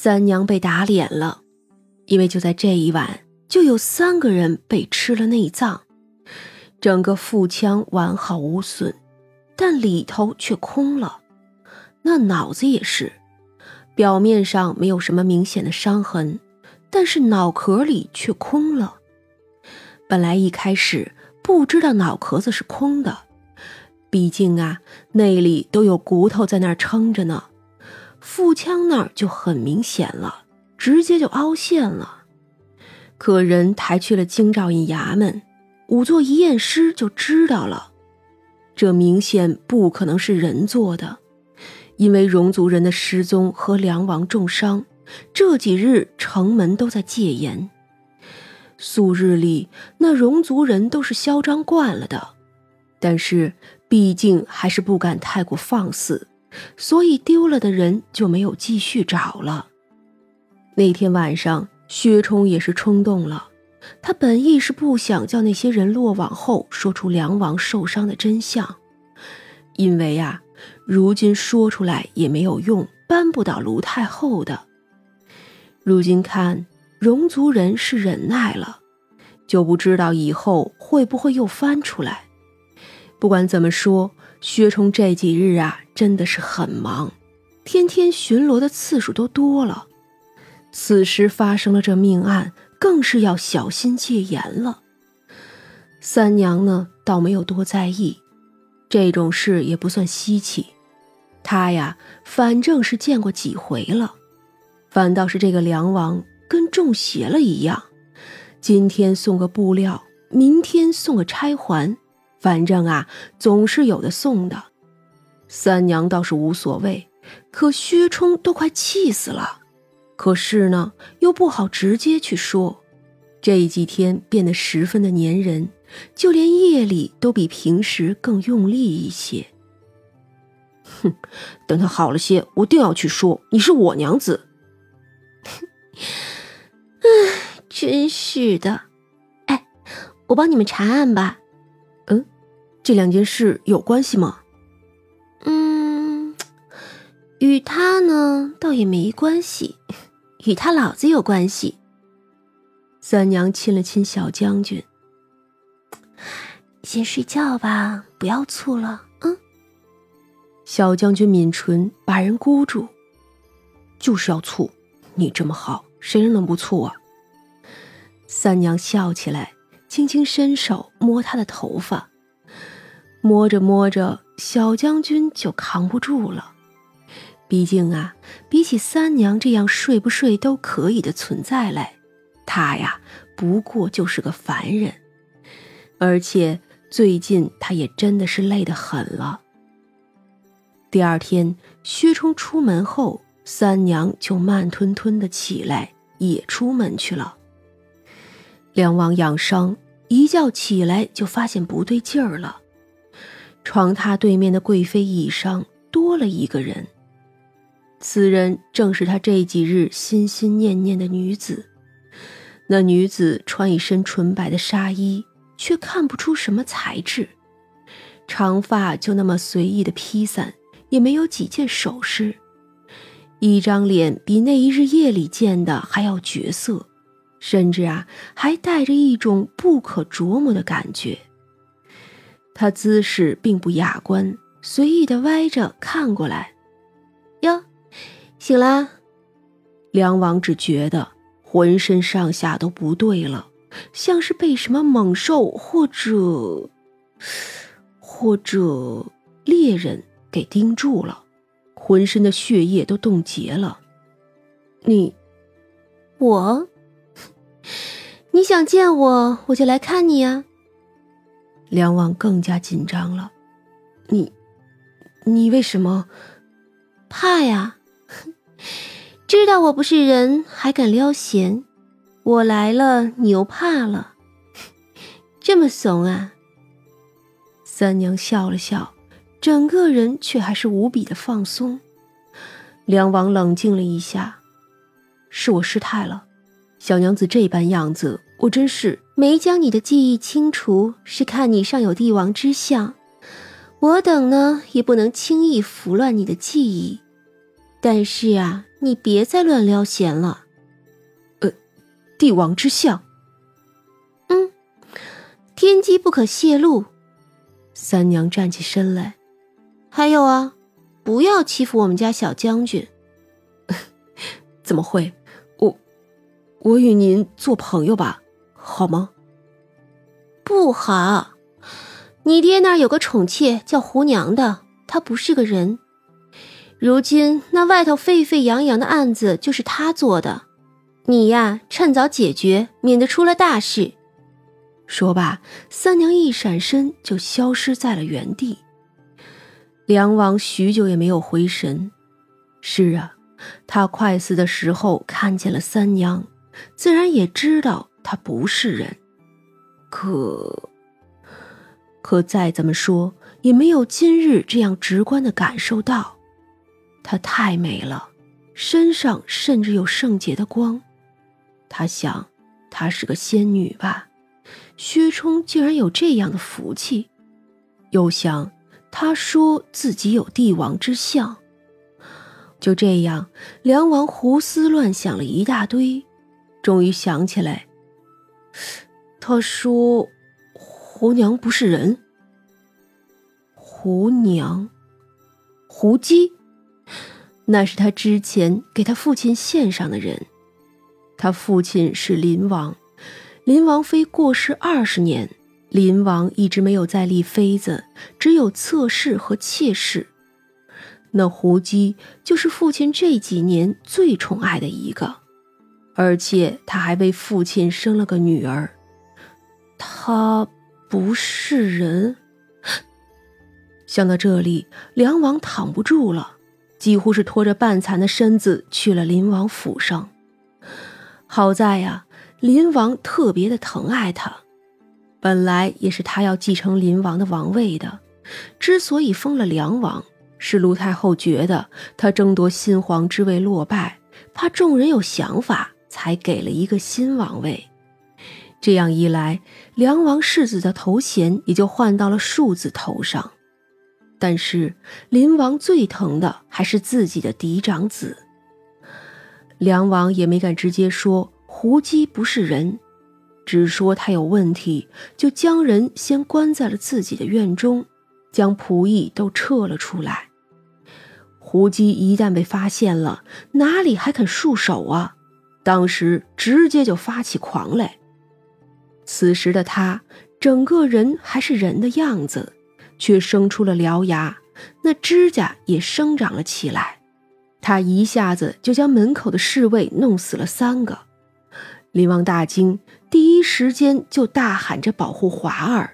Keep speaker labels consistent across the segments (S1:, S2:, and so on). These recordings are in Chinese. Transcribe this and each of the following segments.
S1: 三娘被打脸了，因为就在这一晚，就有三个人被吃了内脏，整个腹腔完好无损，但里头却空了。那脑子也是，表面上没有什么明显的伤痕，但是脑壳里却空了。本来一开始不知道脑壳子是空的，毕竟啊，那里都有骨头在那儿撑着呢。腹腔那儿就很明显了，直接就凹陷了。可人抬去了京兆尹衙门，仵作一验尸就知道了，这明显不可能是人做的，因为戎族人的失踪和梁王重伤，这几日城门都在戒严。素日里那戎族人都是嚣张惯了的，但是毕竟还是不敢太过放肆。所以丢了的人就没有继续找了。那天晚上，薛冲也是冲动了。他本意是不想叫那些人落网后说出梁王受伤的真相，因为啊，如今说出来也没有用，扳不倒卢太后的。如今看戎族人是忍耐了，就不知道以后会不会又翻出来。不管怎么说。薛冲这几日啊，真的是很忙，天天巡逻的次数都多了。此时发生了这命案，更是要小心戒严了。三娘呢，倒没有多在意，这种事也不算稀奇。她呀，反正是见过几回了。反倒是这个梁王跟中邪了一样，今天送个布料，明天送个钗环。反正啊，总是有的送的。三娘倒是无所谓，可薛冲都快气死了。可是呢，又不好直接去说。这几天变得十分的粘人，就连夜里都比平时更用力一些。哼，等他好了些，我定要去说你是我娘子。
S2: 唉，真是的。哎，我帮你们查案吧。
S1: 这两件事有关系吗？
S2: 嗯，与他呢倒也没关系，与他老子有关系。
S1: 三娘亲了亲小将军，
S2: 先睡觉吧，不要醋了。嗯。
S1: 小将军抿唇，把人箍住，就是要醋。你这么好，谁人能不醋啊？三娘笑起来，轻轻伸手摸他的头发。摸着摸着，小将军就扛不住了。毕竟啊，比起三娘这样睡不睡都可以的存在来，他呀不过就是个凡人。而且最近他也真的是累得很了。第二天，薛冲出门后，三娘就慢吞吞的起来，也出门去了。梁王养伤，一觉起来就发现不对劲儿了。床榻对面的贵妃椅上多了一个人，此人正是他这几日心心念念的女子。那女子穿一身纯白的纱衣，却看不出什么材质，长发就那么随意的披散，也没有几件首饰，一张脸比那一日夜里见的还要绝色，甚至啊，还带着一种不可琢磨的感觉。他姿势并不雅观，随意的歪着看过来。
S2: 哟，醒了。
S1: 梁王只觉得浑身上下都不对了，像是被什么猛兽或者或者猎人给盯住了，浑身的血液都冻结了。你，
S2: 我，你想见我，我就来看你啊。
S1: 梁王更加紧张了，你，你为什么
S2: 怕呀？知道我不是人，还敢撩闲？我来了，你又怕了？这么怂啊？
S1: 三娘笑了笑，整个人却还是无比的放松。梁王冷静了一下，是我失态了，小娘子这般样子。我真是
S2: 没将你的记忆清除，是看你尚有帝王之相。我等呢，也不能轻易拂乱你的记忆。但是啊，你别再乱撩弦了。
S1: 呃，帝王之相。
S2: 嗯，天机不可泄露。
S1: 三娘站起身来。
S2: 还有啊，不要欺负我们家小将军。
S1: 怎么会？我，我与您做朋友吧，好吗？
S2: 不好。你爹那儿有个宠妾叫胡娘的，她不是个人。如今那外头沸沸扬扬的案子就是他做的，你呀，趁早解决，免得出了大事。
S1: 说罢，三娘一闪身就消失在了原地。梁王许久也没有回神。是啊，他快死的时候看见了三娘，自然也知道她不是人。可，可再怎么说，也没有今日这样直观的感受到。她太美了，身上甚至有圣洁的光。他想，她是个仙女吧？薛冲竟然有这样的福气。又想。他说自己有帝王之相，就这样，梁王胡思乱想了一大堆，终于想起来。他说：“胡娘不是人。”胡娘，胡姬，那是他之前给他父亲献上的人。他父亲是林王，林王妃过世二十年。林王一直没有再立妃子，只有侧室和妾室。那胡姬就是父亲这几年最宠爱的一个，而且他还为父亲生了个女儿。他不是人。想到这里，梁王躺不住了，几乎是拖着半残的身子去了林王府上。好在呀，林王特别的疼爱他。本来也是他要继承林王的王位的，之所以封了梁王，是卢太后觉得他争夺新皇之位落败，怕众人有想法，才给了一个新王位。这样一来，梁王世子的头衔也就换到了庶子头上。但是林王最疼的还是自己的嫡长子。梁王也没敢直接说胡姬不是人。只说他有问题，就将人先关在了自己的院中，将仆役都撤了出来。胡姬一旦被发现了，哪里还肯束手啊？当时直接就发起狂来。此时的他，整个人还是人的样子，却生出了獠牙，那指甲也生长了起来。他一下子就将门口的侍卫弄死了三个。林王大惊。第一时间就大喊着保护华儿，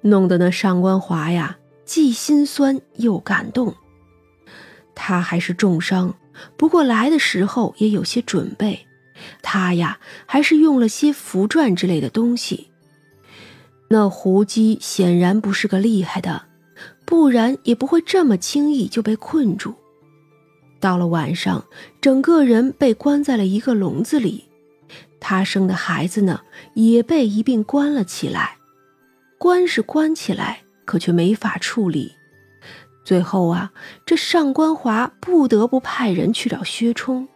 S1: 弄得那上官华呀既心酸又感动。他还是重伤，不过来的时候也有些准备。他呀还是用了些符篆之类的东西。那胡姬显然不是个厉害的，不然也不会这么轻易就被困住。到了晚上，整个人被关在了一个笼子里。他生的孩子呢，也被一并关了起来。关是关起来，可却没法处理。最后啊，这上官华不得不派人去找薛冲。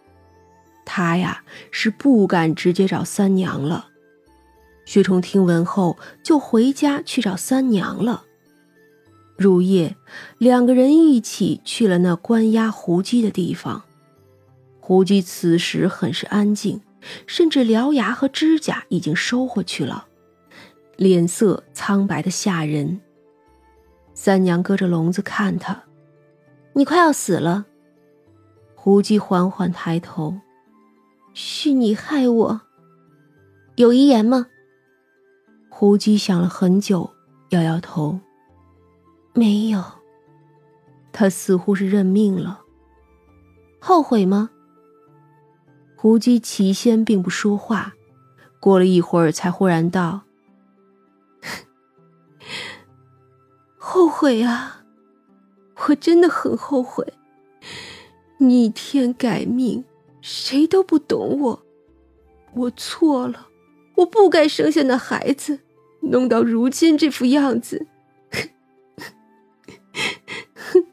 S1: 他呀，是不敢直接找三娘了。薛冲听闻后，就回家去找三娘了。入夜，两个人一起去了那关押胡姬的地方。胡姬此时很是安静。甚至獠牙和指甲已经收回去了，脸色苍白的吓人。三娘隔着笼子看他，
S2: 你快要死了。
S1: 胡姬缓缓抬头，
S2: 是你害我。有遗言吗？
S1: 胡姬想了很久，摇摇头，
S2: 没有。
S1: 他似乎是认命了。
S2: 后悔吗？
S1: 胡姬起先并不说话，过了一会儿，才忽然道：“
S2: 后悔啊，我真的很后悔。逆天改命，谁都不懂我，我错了，我不该生下那孩子，弄到如今这副样子。”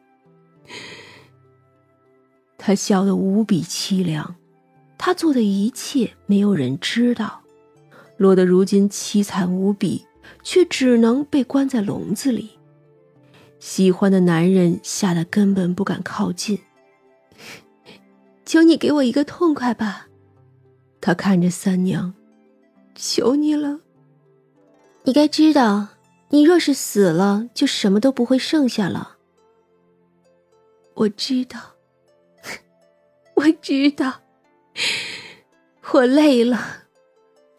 S1: 他笑得无比凄凉，他做的一切没有人知道，落得如今凄惨无比，却只能被关在笼子里。喜欢的男人吓得根本不敢靠近。
S2: 求你给我一个痛快吧，
S1: 他看着三娘，
S2: 求你了。
S1: 你该知道，你若是死了，就什么都不会剩下了。
S2: 我知道，我知道，我累了。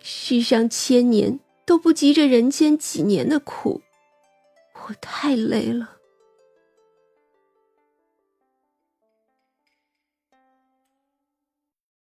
S2: 世上千年都不及这人间几年的苦，我太累了。